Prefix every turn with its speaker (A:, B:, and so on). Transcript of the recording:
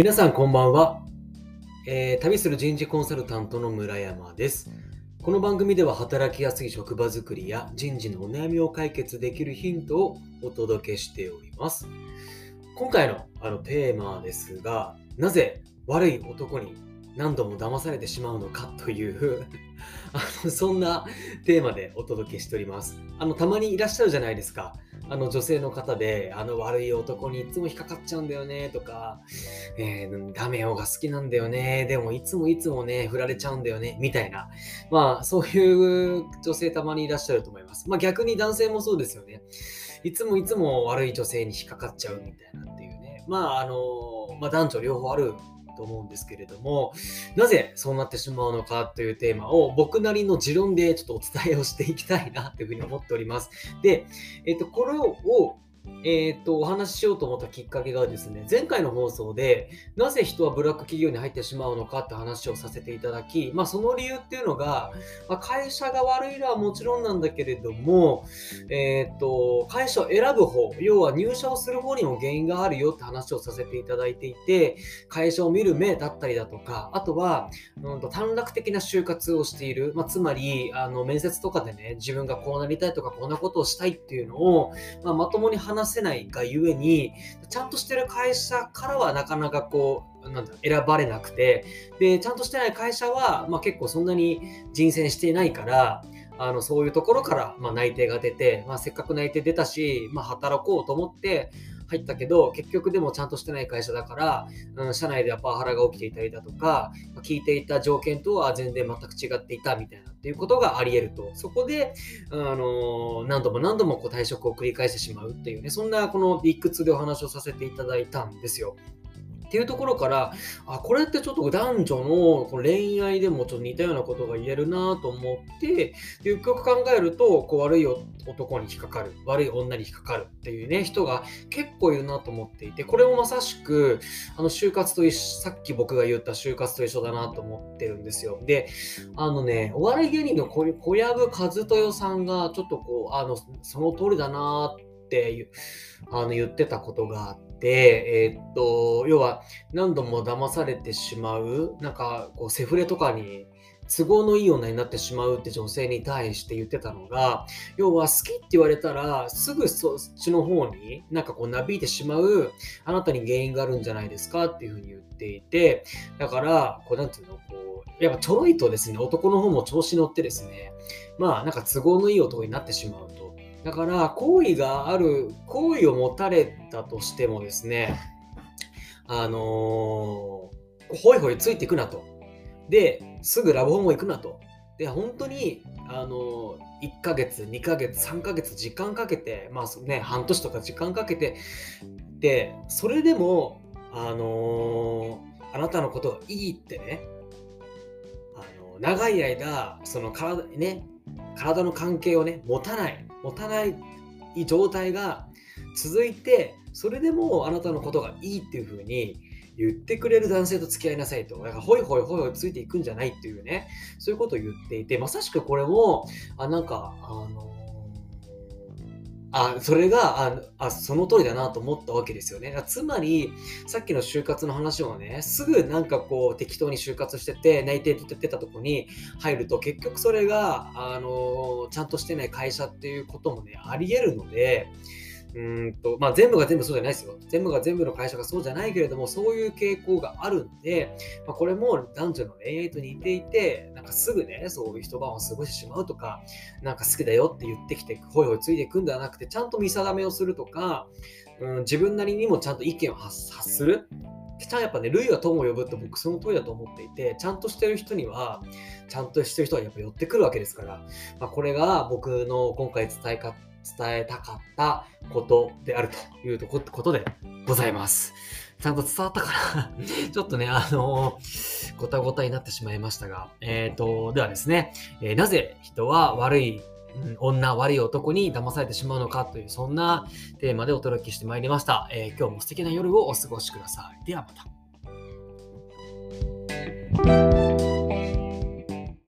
A: 皆さんこんばんは、えー旅する人事コンサルタントの村山です。この番組では働きやすい職場づくりや人事のお悩みを解決できるヒントをお届けしております。今回のあのテーマですがなぜ悪い男に何度も騙されてしまうのかという あのそんなテーマでお届けしております。あのたまにいらっしゃるじゃないですか。あの女性の方で、あの悪い男にいつも引っかかっちゃうんだよねとか、えー、ダメよが好きなんだよね、でもいつもいつもね、振られちゃうんだよね、みたいな。まあ、そういう女性たまにいらっしゃると思います。まあ逆に男性もそうですよね。いつもいつも悪い女性に引っかかっちゃうみたいなっていうね。まあ、あの、まあ男女両方あると思うんですけれども、なぜそうなってしまうのかというテーマを僕なりの持論でちょっとお伝えをしていきたいなというふうに思っております。で、えっ、と、これをえー、とお話ししようと思ったきっかけがですね前回の放送でなぜ人はブラック企業に入ってしまうのかって話をさせていただき、まあ、その理由っていうのが、まあ、会社が悪いのはもちろんなんだけれども、えー、と会社を選ぶ方要は入社をする方にも原因があるよって話をさせていただいていて会社を見る目だったりだとかあとは、うん、と短絡的な就活をしている、まあ、つまりあの面接とかでね自分がこうなりたいとかこんなことをしたいっていうのを、まあ、まともに話話せないがゆえに、ちゃんとしてる会社からはなかなかこう、なんだ選ばれなくて、で、ちゃんとしてない会社は、まあ、結構そんなに人選していないから、あのそういうところから、まあ、内定が出て、まあ、せっかく内定出たし、まあ、働こうと思って入ったけど、結局でもちゃんとしてない会社だから、うん、社内ではパワハラが起きていたりだとか、聞いていた条件とは全然全く違っていたみたいなっていうことがあり得ると。そこで、あの何度も何度もこう退職を繰り返してしまうっていうね、そんなこのビッグ2でお話をさせていただいたんですよ。っていうところから、あ、これってちょっと男女の恋愛でもちょっと似たようなことが言えるなと思って、よくよく考えると、こう悪い男に引っかかる、悪い女に引っかかるっていうね、人が結構いるなと思っていて、これもまさしく、あの、就活と一緒、さっき僕が言った就活と一緒だなと思ってるんですよ。で、あのね、お笑い芸人の小籔和豊さんが、ちょっとこう、あの、その通りだなってってあの言ってたことがあって、えー、っと、要は何度も騙されてしまう、なんかこうセフレとかに都合のいい女になってしまうって女性に対して言ってたのが、要は好きって言われたら、すぐそっちの方になんかこうなびいてしまう、あなたに原因があるんじゃないですかっていうふうに言っていて、だから、こうなんていうの、こう、やっぱちょろいとですね、男の方も調子乗ってですね、まあなんか都合のいい男になってしまうと。だから、好意がある、好意を持たれたとしてもですね、あのー、ほいほいついていくなと。で、すぐラブホも行くなと。で、本当に、あのー、1ヶ月、2ヶ月、3ヶ月、時間かけて、まあね、半年とか時間かけて、で、それでも、あのー、あなたのことがいいってね、あの長い間、その体、ね、体の関係をね、持たない。持たない状態が続いて、それでもあなたのことがいいっていうふうに言ってくれる男性と付き合いなさいと。だから、ほいほいほいほいついていくんじゃないっていうね、そういうことを言っていて、まさしくこれも、あ、なんか、あのあ、それが、あ、あその通りだなと思ったわけですよね。つまり、さっきの就活の話もね、すぐなんかこう適当に就活してて、内定ってたとこに入ると、結局それが、あの、ちゃんとしてない会社っていうこともね、ありえるので、うんとまあ、全部が全部そうじゃないですよ。全部が全部の会社がそうじゃないけれども、そういう傾向があるんで、まあ、これも男女の恋愛と似ていて、なんかすぐね、そういう一晩を過ごしてしまうとか、なんか好きだよって言ってきて、ほいほいついていくんではなくて、ちゃんと見定めをするとか、うん、自分なりにもちゃんと意見を発する。ちゃんやっぱね、類は友を呼ぶって僕その通りだと思っていて、ちゃんとしてる人には、ちゃんとしてる人はやっぱ寄ってくるわけですから、まあ、これが僕の今回伝えか伝えたかったことであるというとことでございます。ちゃんと伝わったかな？ちょっとね、あのー、ごたごたになってしまいましたが、えっ、ー、と、ではですね、えー、なぜ人は悪い女、悪い男に騙されてしまうのかという、そんなテーマでお届けしてまいりました。え今日も素敵な夜をお過ごしください。ではまた。